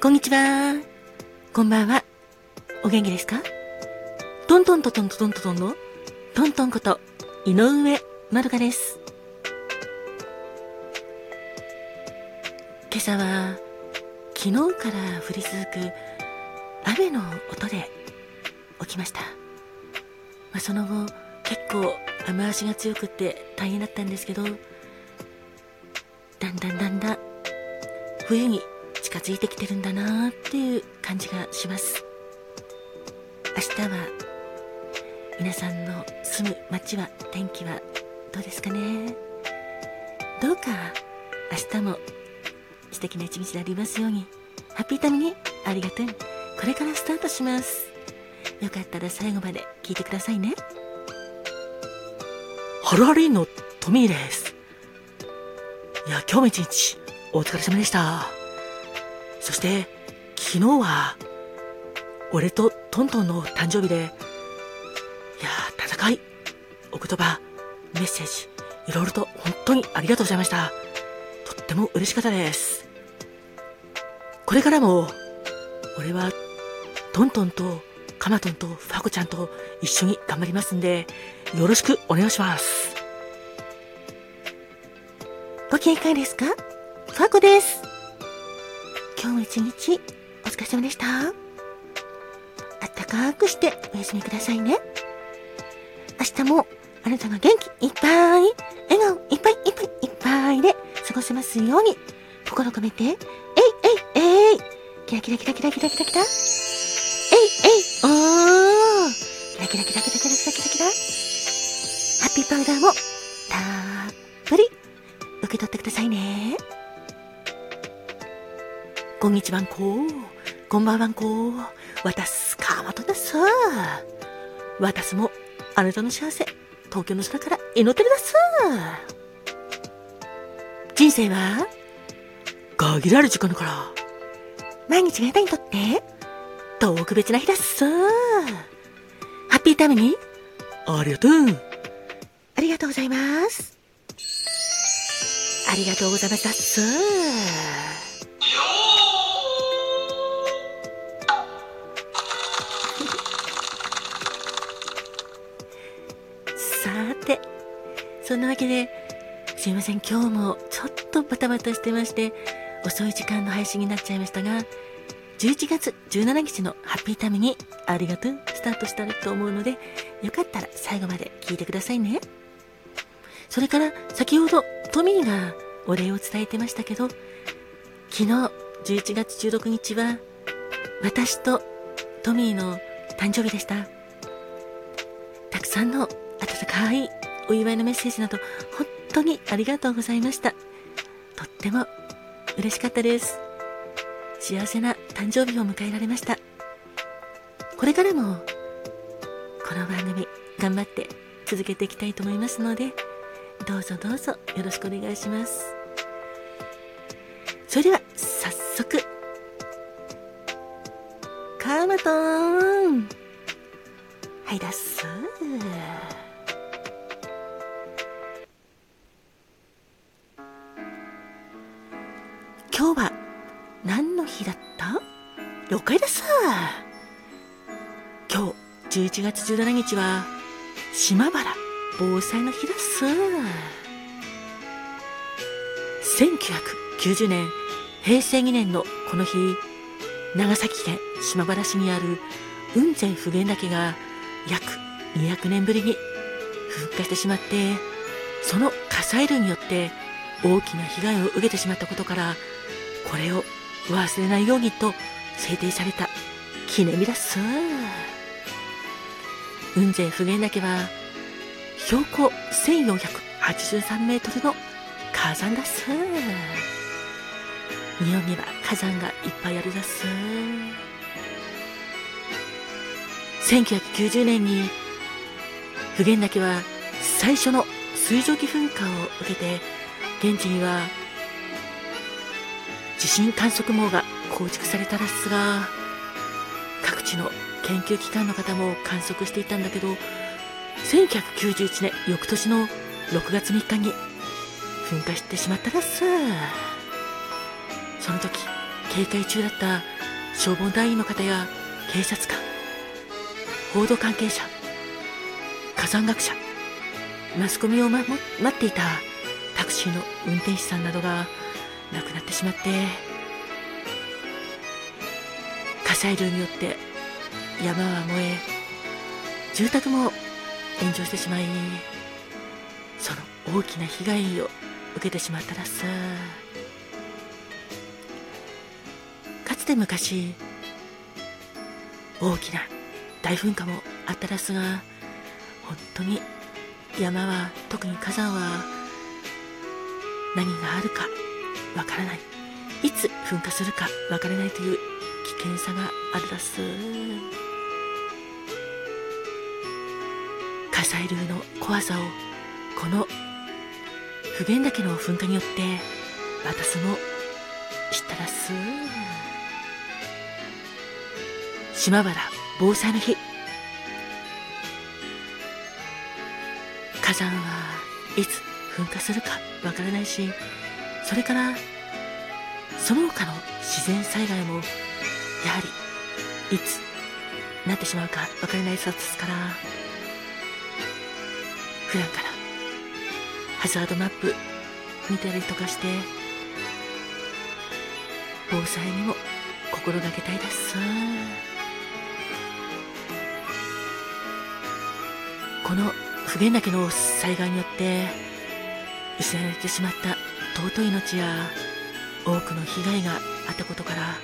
こんにちは。こんばんは。お元気ですか？トントントントントントンのトントンこと井上まるかです。今朝は昨日から降り続く雨の音で起きました。まあ、その後結構雨足が強くって大変だったんですけど、だんだんだんだん冬に近づいてきてるんだなっていう感じがします。明日は皆さんの住む街は天気はどうですかね？どうか？明日も素敵な一日でありますように。ハッピータミにありがとう。これからスタートします。よかったら最後まで聞いてくださいね。ハロハリーのトミーです。いや今日も一日お疲れ様でした。そして、昨日は、俺とトントンの誕生日で、いやー、戦い、お言葉、メッセージ、いろいろと本当にありがとうございました。とっても嬉しかったです。これからも、俺は、トントンと、カマトンと、ファコちゃんと一緒に頑張りますんで、よろしくお願いします。ご機嫌いかがですか？ファコです。今日も一日お疲れ様でした。あったかくしてお休みくださいね。明日もあなたが元気いっぱい、笑顔いっぱいいっぱいいっぱいで過ごせますように、心込めて、えいえいえいキラキラキラキラキラキラキラえいえいおーキラキラキラキラキラキラキラキラハッピーパウダーもたっぷり受け取ってくださいね。こんにちはんこ。こんばんはんこ。私、川本です。私も、あなたの幸せ、東京の空から祈ってるです。人生は、限られる時間だから、毎日があなたにとって、特別な日です。ハッピータイムに、ありがとう。ありがとうございます。ありがとうございます。そんなわけで、すいません、今日もちょっとバタバタしてまして、遅い時間の配信になっちゃいましたが、11月17日のハッピータイムにありがとうスタートしたと思うので、よかったら最後まで聞いてくださいね。それから先ほどトミーがお礼を伝えてましたけど、昨日11月16日は私とトミーの誕生日でした。たくさんの温かいお祝いのメッセージなど、本当にありがとうございました。とっても嬉しかったです。幸せな誕生日を迎えられました。これからも、この番組、頑張って続けていきたいと思いますので、どうぞどうぞよろしくお願いします。それでは、早速、カーマトーンはいだっす今11月17日は島原防災の日です1990年平成2年のこの日長崎県島原市にある雲仙普賢岳が約200年ぶりに噴火してしまってその火砕流によって大きな被害を受けてしまったことからこれを忘れないようにと制定された記念日だっす。雲仙普賢岳は標高1483メートルの火山だっす。日本には火山がいっぱいあるだっす。1990年に普賢岳は最初の水蒸気噴火を受けて現地には地震観測網が構築されたらっすが各地の研究機関の方も観測していたんだけど1991年翌年の6月3日に噴火してしまったらすその時警戒中だった消防団員の方や警察官報道関係者火山学者マスコミを、ま、待っていたタクシーの運転手さんなどが亡くなってしまって火砕流によって山は燃え住宅も炎上してしまいその大きな被害を受けてしまったらさ。かつて昔大きな大噴火もあったらすが本当に山は特に火山は何があるかわからない。いつ噴火するかわからないという危険さがあるだす。火砕流の怖さをこの普賢岳の噴火によって私も知ったらす島原防災の日。火山はいつ噴火するかわからないしそれからその他の自然災害もやはりいつなってしまうかわからないそうですから普段から。ハザードマップ見たりとかして。防災にも心がけたいですさ。この普賢岳の災害によって失われてしまった尊い命や多くの被害があったことから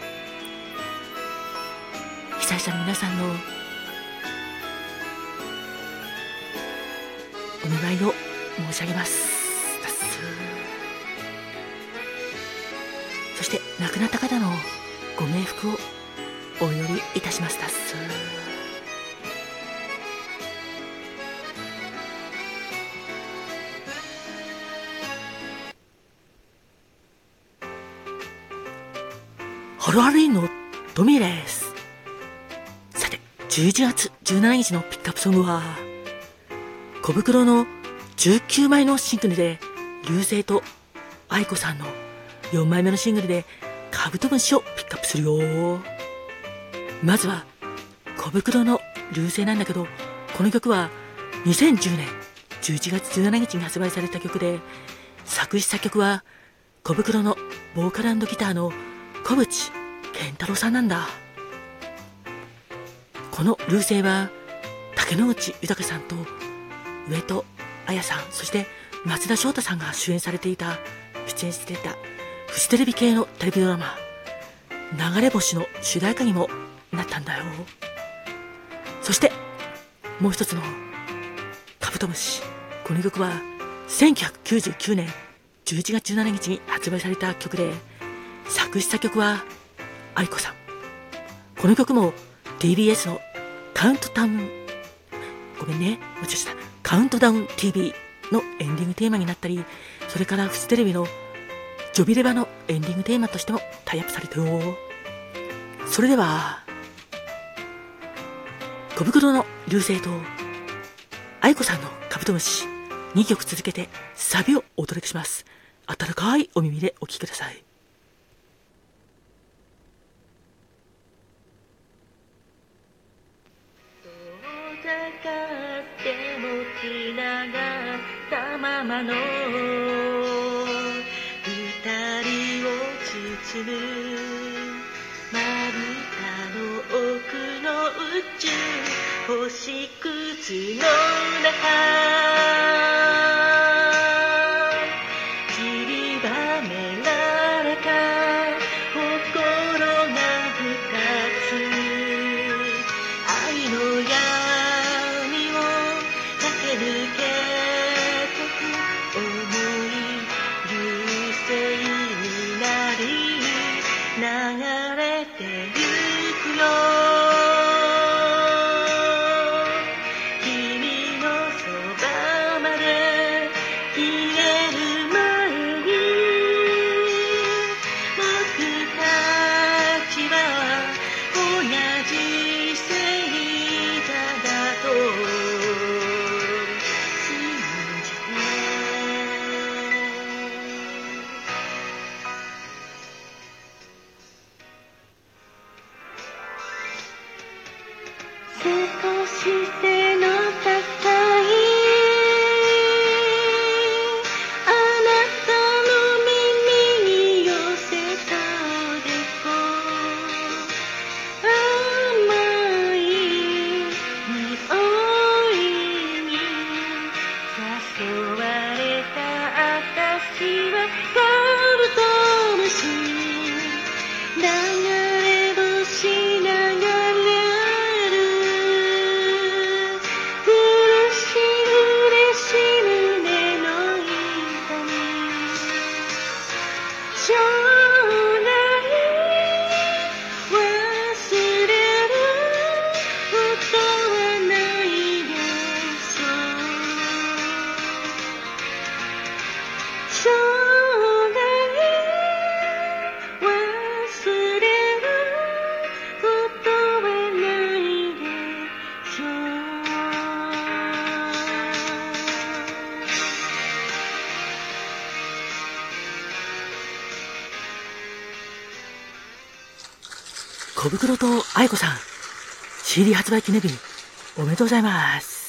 被災者の皆さんのお見舞いを申し上げます。そして亡くなった方のご冥福をお祈りいたします。だすハロハロインのトミーです。さて、11月17日のピックアップソングは、小袋の19枚のシングルで、流星と愛子さんの4枚目のシングルで、カブトムシをピックアップするよ。まずは、小袋の流星なんだけど、この曲は2010年11月17日に発売された曲で、作詞作曲は小袋のボーカルギターの小渕健太郎さんなんだこの流星は竹野内豊さんと上戸彩さんそして松田翔太さんが主演されていた出演していたフジテレビ系のテレビドラマ「流れ星」の主題歌にもなったんだよ。そしてもう一つの「カブトムシ」この曲は1999年11月17日に発売された曲で作詞作曲は愛子さん。この曲も TBS のカウントダウン。ごめんねもちろんカウントダウン TV のエンディングテーマになったりそれからフジテレビのジョビレバのエンディングテーマとしてもタイアップされたよそれでは小袋の流星と愛子さんのカブトムシ2曲続けてサビをお届けします。温かいお耳でお聴きください。たまの二人を包むまぶたの奥の宇宙星屑の中。小袋と愛子さん、CD 発売記念日、おめでとうございます。